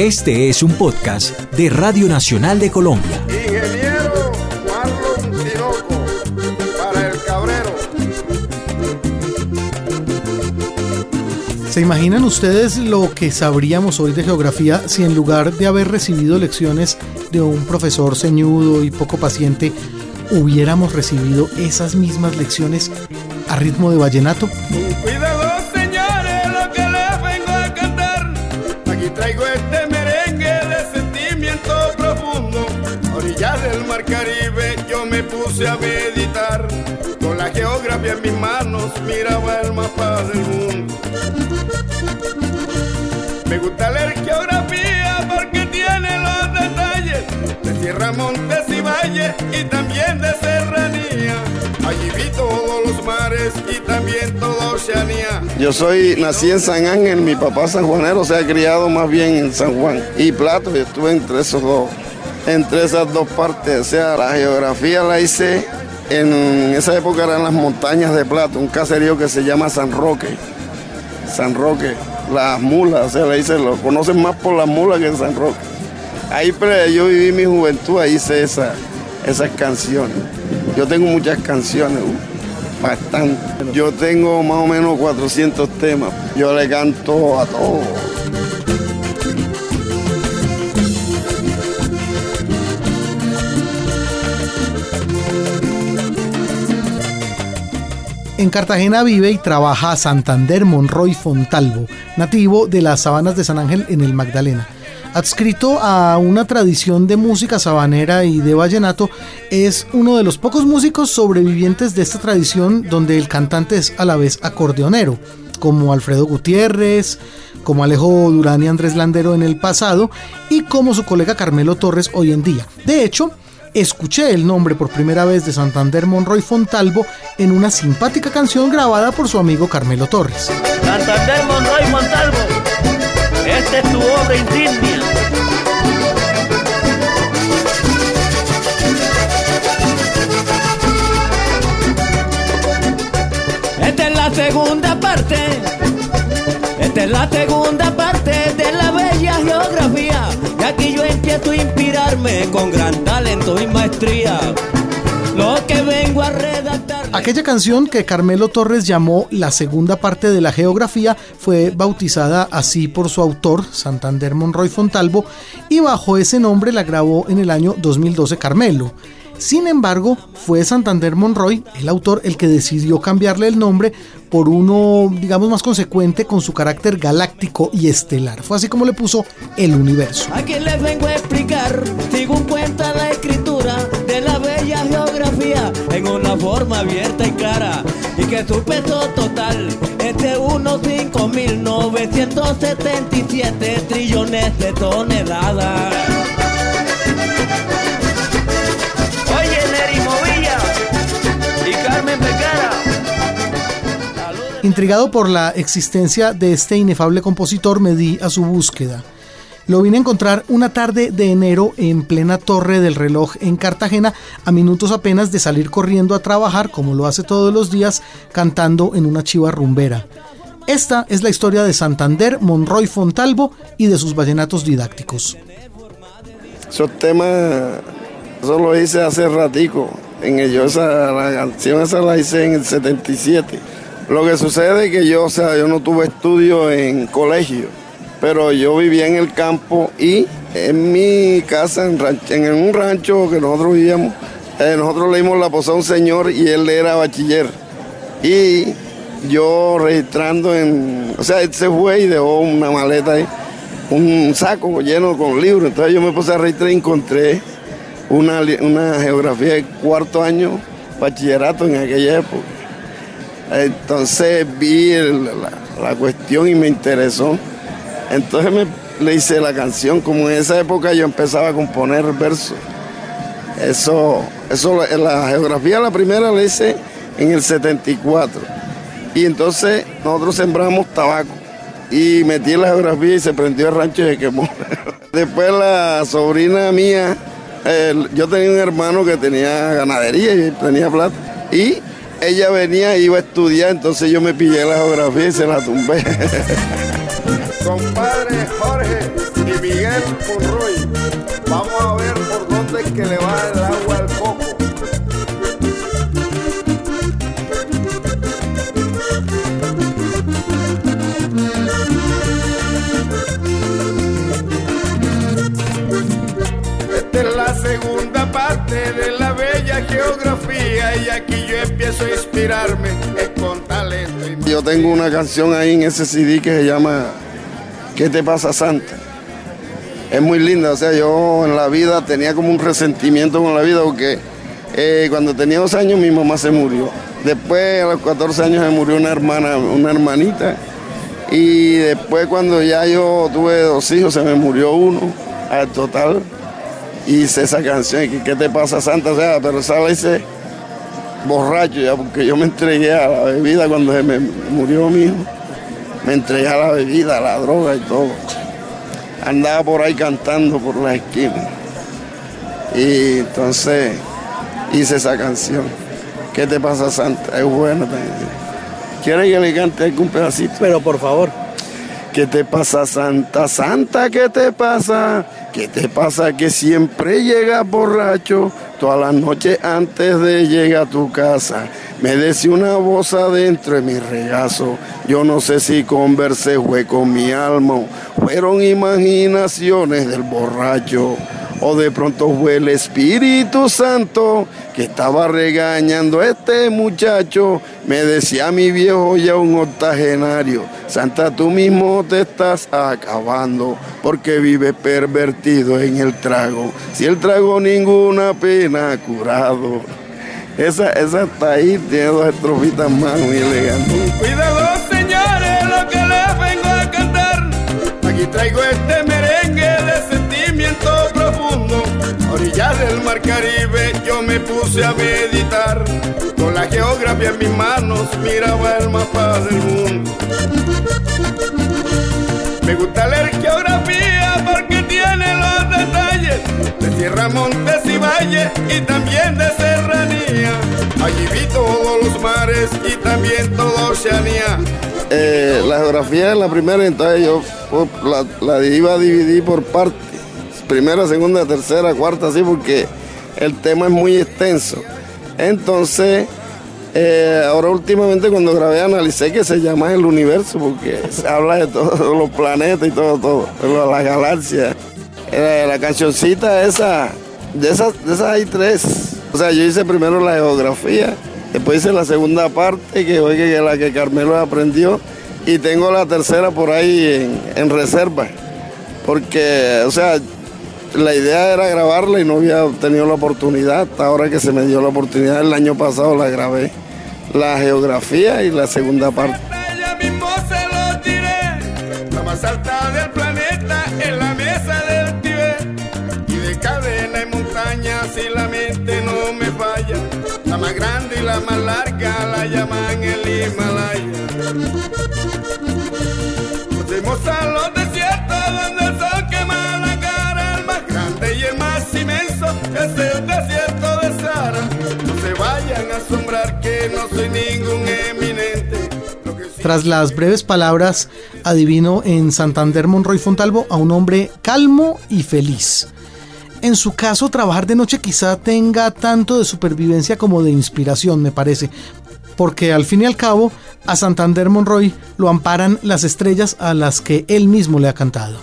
Este es un podcast de Radio Nacional de Colombia. Ingeniero Marlon Tinoco, para el Cabrero. ¿Se imaginan ustedes lo que sabríamos hoy de geografía si en lugar de haber recibido lecciones de un profesor ceñudo y poco paciente, hubiéramos recibido esas mismas lecciones a ritmo de vallenato? Cuidado, A orillas del mar Caribe yo me puse a meditar. Con la geografía en mis manos miraba el mapa del mundo. Me gusta leer geografía porque tiene los detalles de tierra, montes y valles y también de serranía. Allí vi todos los mares y también toda Oceanía. Yo soy, nací en San Ángel, mi papá sanjuanero, se ha criado más bien en San Juan. Y Plato, yo estuve entre esos dos, entre esas dos partes. O sea, la geografía la hice en esa época eran las montañas de Plato, un caserío que se llama San Roque. San Roque, las mulas, o sea, le hice, lo conocen más por las mulas que en San Roque. Ahí yo viví mi juventud, ahí hice esa, esas canciones. Yo tengo muchas canciones, uh, bastante. Yo tengo más o menos 400 temas. Yo le canto a todos. En Cartagena vive y trabaja Santander Monroy Fontalvo, nativo de las sabanas de San Ángel en el Magdalena. Adscrito a una tradición de música sabanera y de vallenato, es uno de los pocos músicos sobrevivientes de esta tradición donde el cantante es a la vez acordeonero, como Alfredo Gutiérrez, como Alejo Durán y Andrés Landero en el pasado y como su colega Carmelo Torres hoy en día. De hecho, escuché el nombre por primera vez de Santander Monroy Fontalvo en una simpática canción grabada por su amigo Carmelo Torres. Santander Monroy Montalvo, esta es tu obra insignia. Esta es la segunda parte, esta es la segunda parte aquí yo empiezo a inspirarme con gran talento y maestría. Lo que vengo a redactar. Aquella canción que Carmelo Torres llamó la segunda parte de la geografía fue bautizada así por su autor, Santander Monroy Fontalvo, y bajo ese nombre la grabó en el año 2012 Carmelo. Sin embargo, fue Santander Monroy, el autor, el que decidió cambiarle el nombre por uno, digamos, más consecuente con su carácter galáctico y estelar. Fue así como le puso el universo. Aquí les vengo a explicar, según cuenta la escritura de la bella geografía, en una forma abierta y clara, y que su peso total es de unos 5.977 trillones de toneladas. Intrigado por la existencia de este inefable compositor, me di a su búsqueda. Lo vine a encontrar una tarde de enero en plena torre del reloj en Cartagena, a minutos apenas de salir corriendo a trabajar, como lo hace todos los días, cantando en una chiva rumbera. Esta es la historia de Santander, Monroy Fontalvo y de sus vallenatos didácticos. Esos temas, eso lo hice hace ratico. En esa, la canción esa la hice en el 77. Lo que sucede es que yo, o sea, yo no tuve estudio en colegio, pero yo vivía en el campo y en mi casa, en, un rancho que nosotros vivíamos, eh, nosotros leímos la posada a un señor y él era bachiller. Y yo registrando en, o sea, él se fue y dejó una maleta ahí, un saco lleno con libros. Entonces yo me puse a registrar y encontré una, una geografía de cuarto año, bachillerato en aquella época. Entonces vi la, la cuestión y me interesó. Entonces me, le hice la canción, como en esa época yo empezaba a componer versos. Eso, eso, la- geografía la primera la hice en el 74. Y entonces nosotros sembramos tabaco. Y metí la geografía y se prendió el rancho y se quemó. Después la sobrina mía, yo tenía un hermano que tenía ganadería y tenía plata. Y ella venía iba a estudiar, entonces yo me pillé la geografía y se la tumbé. Compadre Jorge ni Miguel Monroy. Vamos a ver por dónde es que le va el agua al coco. Geografía y aquí yo empiezo a inspirarme con talento. Yo tengo una canción ahí en ese CD que se llama ¿Qué te pasa Santa? Es muy linda, o sea, yo en la vida tenía como un resentimiento con la vida porque eh, cuando tenía dos años mi mamá se murió. Después a los 14 años se murió una hermana, una hermanita. Y después cuando ya yo tuve dos hijos se me murió uno al total. Hice esa canción, ¿qué te pasa Santa? O sea, pero esa la hice borracho ya, porque yo me entregué a la bebida cuando se me murió mi hijo. Me entregué a la bebida, a la droga y todo. Andaba por ahí cantando por la esquina. Y entonces hice esa canción. ¿Qué te pasa, Santa? Es buena también. ¿Quieres que le cante algún pedacito? Pero por favor. ¿Qué te pasa, Santa? Santa, ¿qué te pasa? ¿Qué te pasa que siempre llegas borracho? Todas las noches antes de llegar a tu casa. Me decía una voz adentro de mi regazo. Yo no sé si conversé fue con mi alma. Fueron imaginaciones del borracho. O de pronto fue el Espíritu Santo que estaba regañando a este muchacho. Me decía mi viejo ya un octogenario. Santa, tú mismo te estás acabando porque vives pervertido en el trago. Si el trago ninguna pena curado. Esa, esa está ahí, tiene dos estrofitas más muy elegantes. Cuidado señores lo que les vengo a cantar. Aquí traigo este merengue. A orillas del mar Caribe yo me puse a meditar. Con la geografía en mis manos miraba el mapa del mundo. Me gusta leer geografía porque tiene los detalles de tierra, montes y valles y también de serranía. Allí vi todos los mares y también toda Oceanía. Eh, la geografía es la primera, entonces yo pues, la, la iba a dividir por partes. Primera, segunda, tercera, cuarta, así, porque el tema es muy extenso. Entonces, eh, ahora últimamente cuando grabé analicé que se llama el universo, porque se habla de todos los planetas y todo, todo, de la galaxia. Eh, la cancioncita esa, de esas, de esas hay tres. O sea, yo hice primero la geografía, después hice la segunda parte, que fue que, la que Carmelo aprendió, y tengo la tercera por ahí en reserva. Porque, o sea, la idea era grabarla y no había tenido la oportunidad. Ahora que se me dio la oportunidad, el año pasado la grabé. La geografía y la segunda parte. Más larga la llaman el Himalaya. Que no soy ningún eminente. Tras las breves palabras, adivino en Santander Monroy Fontalvo a un hombre calmo y feliz. En su caso, trabajar de noche quizá tenga tanto de supervivencia como de inspiración, me parece. Porque al fin y al cabo, a Santander Monroy lo amparan las estrellas a las que él mismo le ha cantado.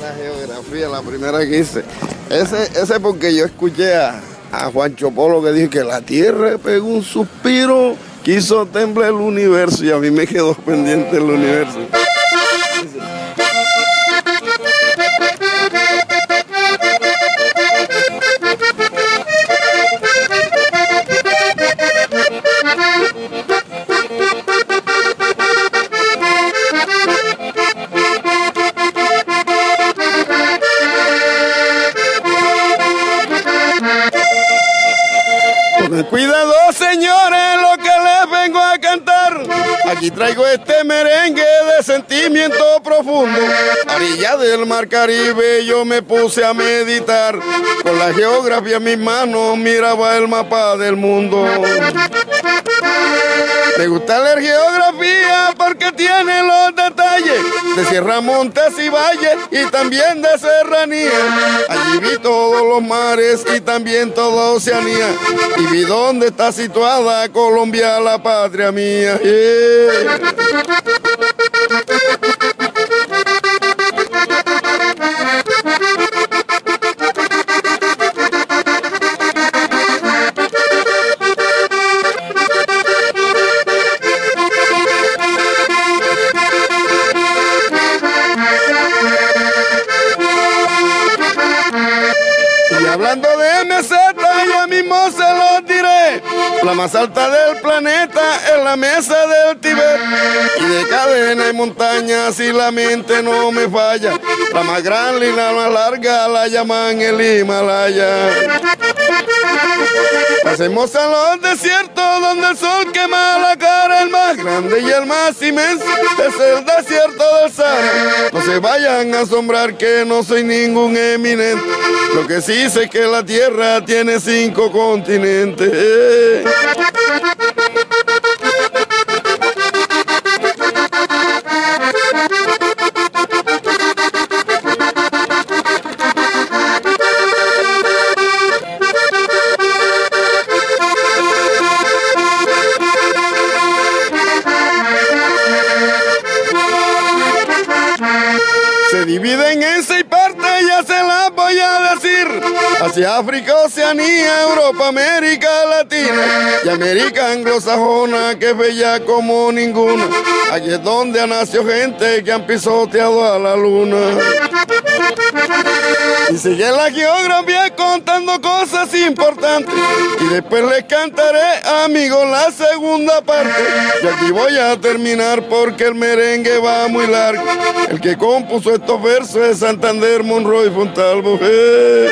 La geografía, la primera que hice. Ese, ese porque yo escuché a, a Juancho Polo que dijo que la tierra pegó un suspiro, quiso temblar el universo y a mí me quedó pendiente el universo. Cuidado, señores, lo que les vengo a cantar. Aquí traigo este merengue de sentimiento profundo. A orilla del mar Caribe yo me puse a meditar. Con la geografía en mis manos miraba el mapa del mundo. Me gusta leer geografía porque tiene los detalles de Sierra Montes y Valles y también de Serranía. Allí vi todos los mares y también toda Oceanía. Y vi dónde está situada Colombia, la patria mía. La más alta del planeta es la mesa del Tibet. Y de cadena y montañas, si la mente no me falla. La más grande y la más larga la llaman el Himalaya. Pasemos a los desiertos donde el sol quema la cara, el más grande y el más inmenso es el desierto del Sahara. No se vayan a asombrar que no soy ningún eminente, lo que sí sé que la tierra tiene cinco continentes. Hacia África, Oceanía, Europa, América Latina y América anglosajona que es bella como ninguna. Allí es donde ha nacido gente que han pisoteado a la luna. Y sigue la geografía contando cosas importantes. Y después les cantaré, amigos, la segunda parte. Y aquí voy a terminar porque el merengue va muy largo. El que compuso estos versos es Santander, Monroy, Fontalvo. Eh.